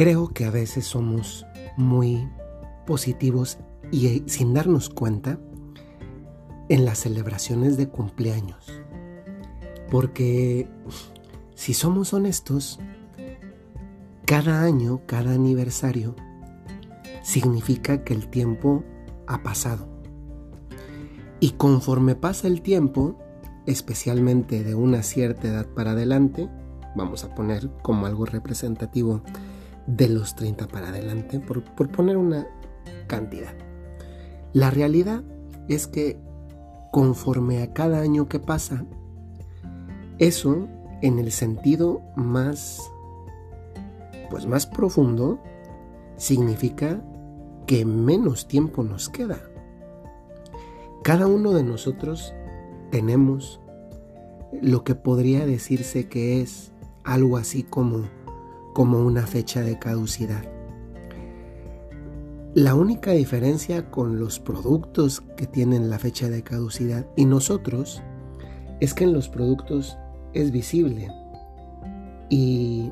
Creo que a veces somos muy positivos y eh, sin darnos cuenta en las celebraciones de cumpleaños. Porque si somos honestos, cada año, cada aniversario, significa que el tiempo ha pasado. Y conforme pasa el tiempo, especialmente de una cierta edad para adelante, vamos a poner como algo representativo de los 30 para adelante, por, poner una cantidad. La realidad es que conforme a cada año que pasa, eso en el sentido más pues más profundo significa que menos tiempo nos queda. Cada uno de nosotros tenemos lo que podría decirse que es algo así como como una fecha de caducidad. La única diferencia con los productos que tienen la fecha de caducidad y nosotros es que en los productos es visible y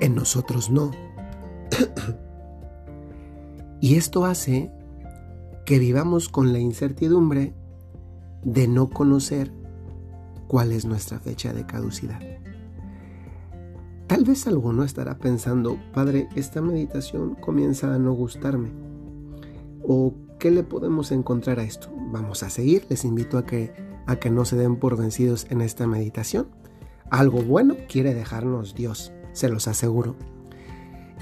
en nosotros no. y esto hace que vivamos con la incertidumbre de no conocer cuál es nuestra fecha de caducidad. Tal vez alguno estará pensando, Padre, esta meditación comienza a no gustarme. ¿O qué le podemos encontrar a esto? Vamos a seguir, les invito a que, a que no se den por vencidos en esta meditación. Algo bueno quiere dejarnos Dios, se los aseguro.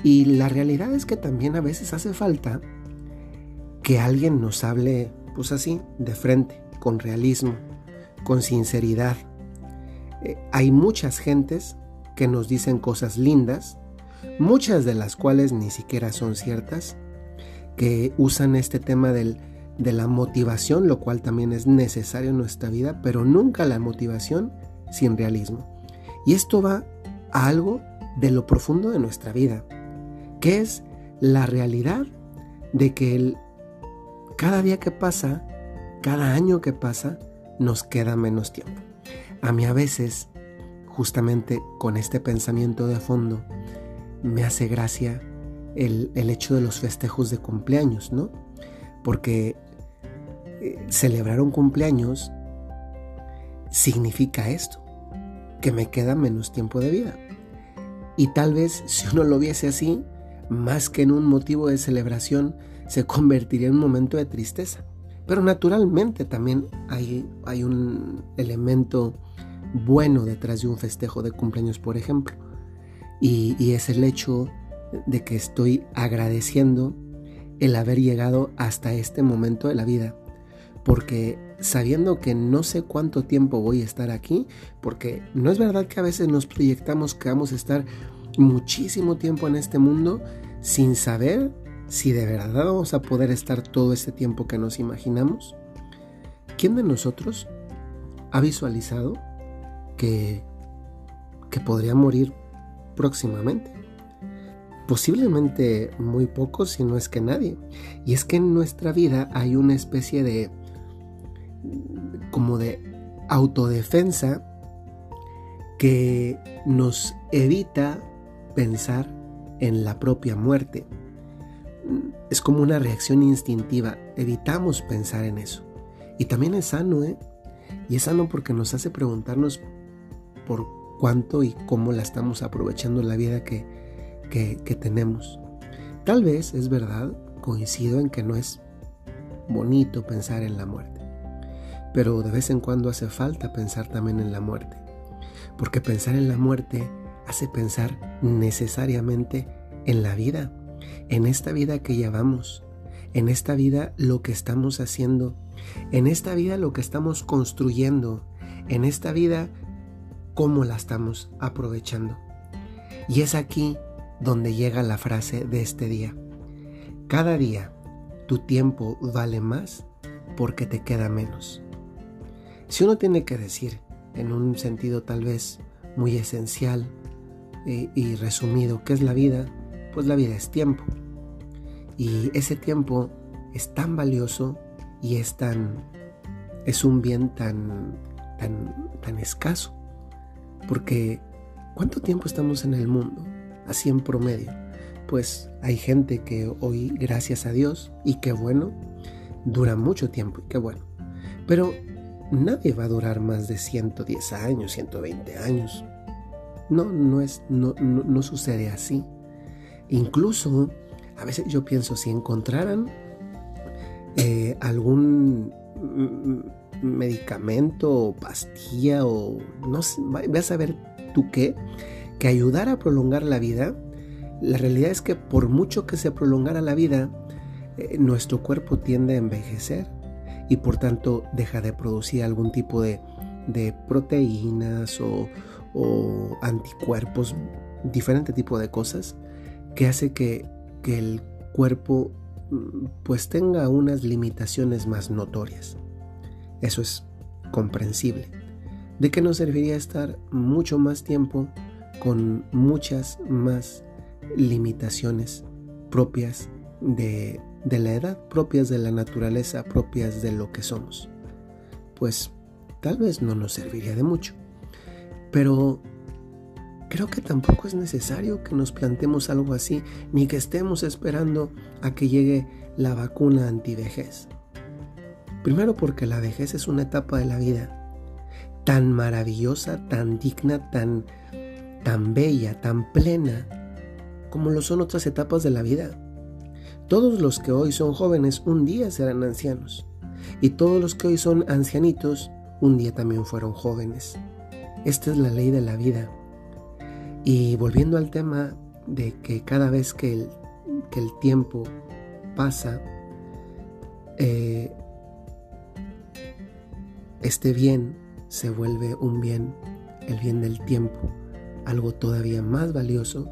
Y la realidad es que también a veces hace falta que alguien nos hable, pues así, de frente, con realismo, con sinceridad. Eh, hay muchas gentes que nos dicen cosas lindas, muchas de las cuales ni siquiera son ciertas, que usan este tema del, de la motivación, lo cual también es necesario en nuestra vida, pero nunca la motivación sin realismo. Y esto va a algo de lo profundo de nuestra vida, que es la realidad de que cada día que pasa, cada año que pasa, nos queda menos tiempo. A mí a veces justamente con este pensamiento de fondo, me hace gracia el, hecho de los festejos de cumpleaños, ¿no? Porque eh, celebrar un cumpleaños significa esto, que me queda menos tiempo de vida. Y tal vez si uno lo viese así, más que en un motivo de celebración, se convertiría en un momento de tristeza. Pero naturalmente también hay, hay un elemento bueno detrás de un festejo de cumpleaños, por ejemplo. Y, es el hecho de que estoy agradeciendo el haber llegado hasta este momento de la vida. Porque sabiendo que no sé cuánto tiempo voy a estar aquí, porque no es verdad que a veces nos proyectamos que vamos a estar muchísimo tiempo en este mundo sin saber si de verdad vamos a poder estar todo este tiempo que nos imaginamos. ¿Quién de nosotros ha visualizado que, que podría morir próximamente. Posiblemente muy pocos, si no es que nadie. Y es que en nuestra vida hay una especie de como de autodefensa que nos evita pensar en la propia muerte. Es como una reacción instintiva, evitamos pensar en eso. Y también es sano, ¿eh? Y es sano porque nos hace preguntarnos por cuánto y cómo la estamos aprovechando la vida que, que, tenemos. Tal vez es verdad, coincido en que no es bonito pensar en la muerte, pero de vez en cuando hace falta pensar también en la muerte, porque pensar en la muerte hace pensar necesariamente en la vida, en esta vida que llevamos, en esta vida lo que estamos haciendo, en esta vida lo que estamos construyendo, en esta vida cómo la estamos aprovechando. Y es aquí donde llega la frase de este día. Cada día tu tiempo vale más porque te queda menos. Si uno tiene que decir, en un sentido tal vez muy esencial eh, y resumido, ¿qué es la vida? Pues la vida es tiempo. Y ese tiempo es tan valioso y es tan es un bien tan tan tan escaso porque ¿cuánto tiempo estamos en el mundo? así en promedio. Pues hay gente que hoy, gracias a Dios, y qué bueno, dura mucho tiempo, y qué bueno. Pero nadie va a durar más de 110 años, 120 años. No, no, es, no, no, sucede así. Incluso, a veces yo pienso, si encontraran eh, algún medicamento o pastilla o no sé, vas a ver tú qué, que ayudara a prolongar la vida, la realidad es que por mucho que se prolongara la vida, eh, nuestro cuerpo tiende a envejecer y por tanto deja de producir algún tipo de, proteínas o, anticuerpos, diferente tipo de cosas, que hace que, que el cuerpo mm, pues tenga unas limitaciones más notorias. Eso es comprensible. ¿De qué nos serviría estar mucho más tiempo con muchas más limitaciones propias de, la edad, propias de la naturaleza, propias de lo que somos? Pues tal vez no nos serviría de mucho. Pero creo que tampoco es necesario que nos plantemos algo así, ni que estemos esperando a que llegue la vacuna antivejez. Primero porque la vejez es una etapa de la vida tan maravillosa, tan digna, tan, tan bella, tan plena, como lo son otras etapas de la vida. Todos los que hoy son jóvenes un día serán ancianos. Y todos los que hoy son ancianitos un día también fueron jóvenes. Esta es la ley de la vida. Y volviendo al tema de que cada vez que el, que el tiempo pasa, eh, este bien se vuelve un bien, el bien del tiempo, algo todavía más valioso,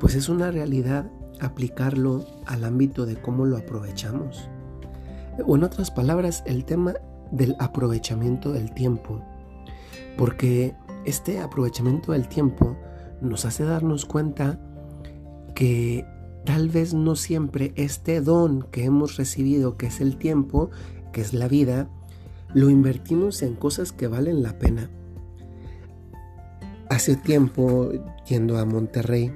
pues es una realidad aplicarlo al ámbito de cómo lo aprovechamos. O en otras palabras, el tema del aprovechamiento del tiempo. Porque este aprovechamiento del tiempo nos hace darnos cuenta que tal vez no siempre este don que hemos recibido, que es el tiempo, que es la vida, lo invertimos en cosas que valen la pena. Hace tiempo, yendo a Monterrey,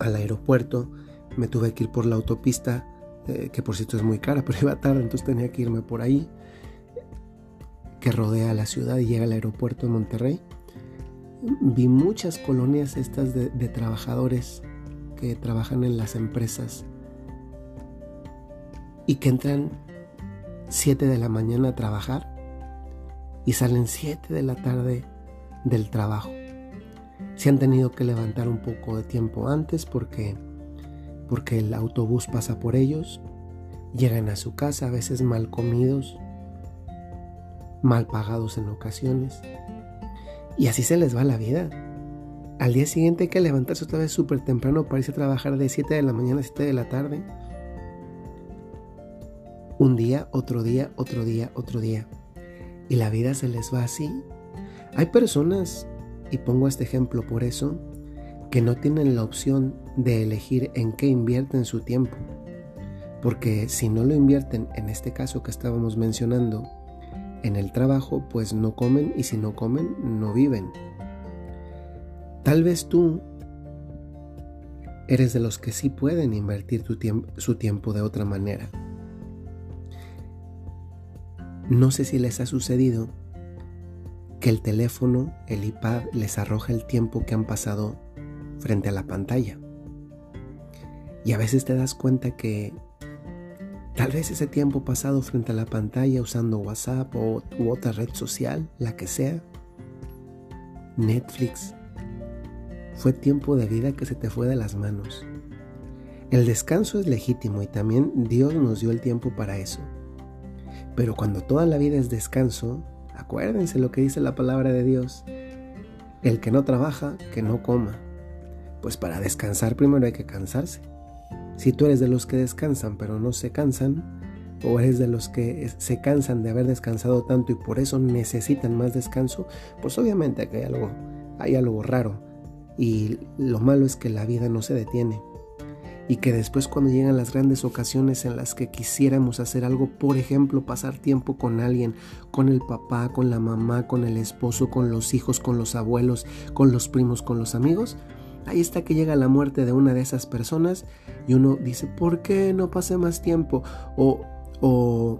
al aeropuerto, me tuve que ir por la autopista, eh, que por cierto es muy cara, pero iba tarde, entonces tenía que irme por ahí, que rodea la ciudad y llega al aeropuerto de Monterrey. Vi muchas colonias estas de, de trabajadores que trabajan en las empresas y que entran 7 de la mañana a trabajar y salen 7 de la tarde del trabajo. Se han tenido que levantar un poco de tiempo antes porque porque el autobús pasa por ellos, llegan a su casa a veces mal comidos, mal pagados en ocasiones, y así se les va la vida. Al día siguiente hay que levantarse otra vez súper temprano para irse a trabajar de 7 de la mañana a 7 de la tarde. Un día, otro día, otro día, otro día. Y la vida se les va así. Hay personas, y pongo este ejemplo por eso, que no tienen la opción de elegir en qué invierten su tiempo. Porque si no lo invierten, en este caso que estábamos mencionando, en el trabajo, pues no comen y si no comen, no viven. Tal vez tú eres de los que sí pueden invertir su tiempo de otra manera. No sé si les ha sucedido que el teléfono, el iPad, les arroja el tiempo que han pasado frente a la pantalla. Y a veces te das cuenta que tal vez ese tiempo pasado frente a la pantalla usando WhatsApp o u otra red social, la que sea, Netflix, fue tiempo de vida que se te fue de las manos. El descanso es legítimo y también Dios nos dio el tiempo para eso. Pero cuando toda la vida es descanso, acuérdense lo que dice la palabra de Dios. El que no trabaja, que no coma. Pues para descansar primero hay que cansarse. Si tú eres de los que descansan pero no se cansan, o eres de los que se cansan de haber descansado tanto y por eso necesitan más descanso, pues obviamente hay algo, hay algo raro. Y lo malo es que la vida no se detiene y que después cuando llegan las grandes ocasiones en las que quisiéramos hacer algo, por ejemplo, pasar tiempo con alguien, con el papá, con la mamá, con el esposo, con los hijos, con los abuelos, con los primos, con los amigos, Ahí está que llega la muerte de una de esas personas y uno dice, ¿por qué no pasé más tiempo? O, o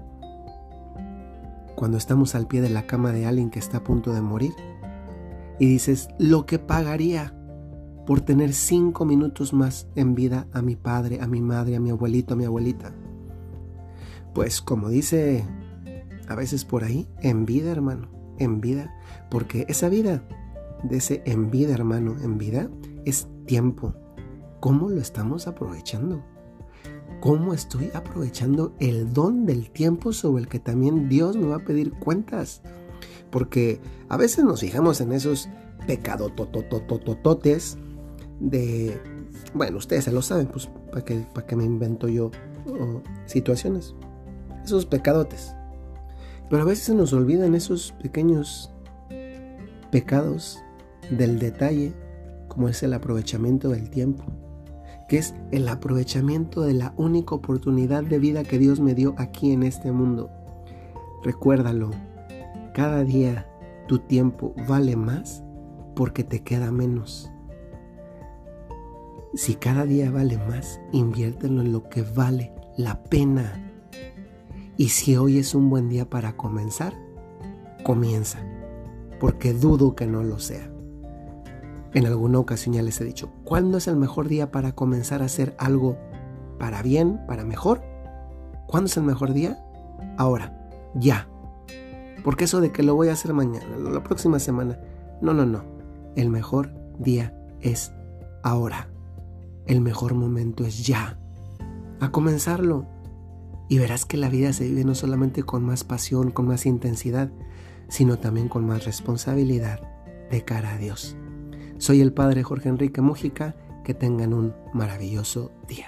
cuando estamos al pie de la cama de alguien que está a punto de morir y dices, lo que pagaría por tener cinco minutos más en vida a mi padre, a mi madre, a mi abuelito, a mi abuelita. Pues como dice a veces por ahí, en vida, hermano, en vida, porque esa vida, de ese en vida, hermano, en vida, es tiempo. ¿Cómo lo estamos aprovechando? ¿Cómo estoy aprovechando el don del tiempo sobre el que también Dios me va a pedir cuentas? Porque a veces nos fijamos en esos pecadotototototes de, bueno, ustedes se lo saben, pues para qué, para me invento yo situaciones. Esos pecadotes. Pero a veces se nos olvidan esos pequeños pecados del detalle, como es el aprovechamiento del tiempo, que es el aprovechamiento de la única oportunidad de vida que Dios me dio aquí en este mundo. Recuérdalo, cada día tu tiempo vale más porque te queda menos. Si cada día vale más, inviértelo en lo que vale la pena. Y si hoy es un buen día para comenzar, comienza, porque dudo que no lo sea. En alguna ocasión ya les he dicho, ¿cuándo es el mejor día para comenzar a hacer algo para bien, para mejor? ¿Cuándo es el mejor día? Ahora, ya. Porque eso de que lo voy a hacer mañana, la próxima semana, no, no, no. El mejor día es ahora. El mejor momento es ya. A comenzarlo. Y verás que la vida se vive no solamente con más pasión, con más intensidad, sino también con más responsabilidad de cara a Dios. Soy el Padre Jorge Enrique Mújica. Que tengan un maravilloso día.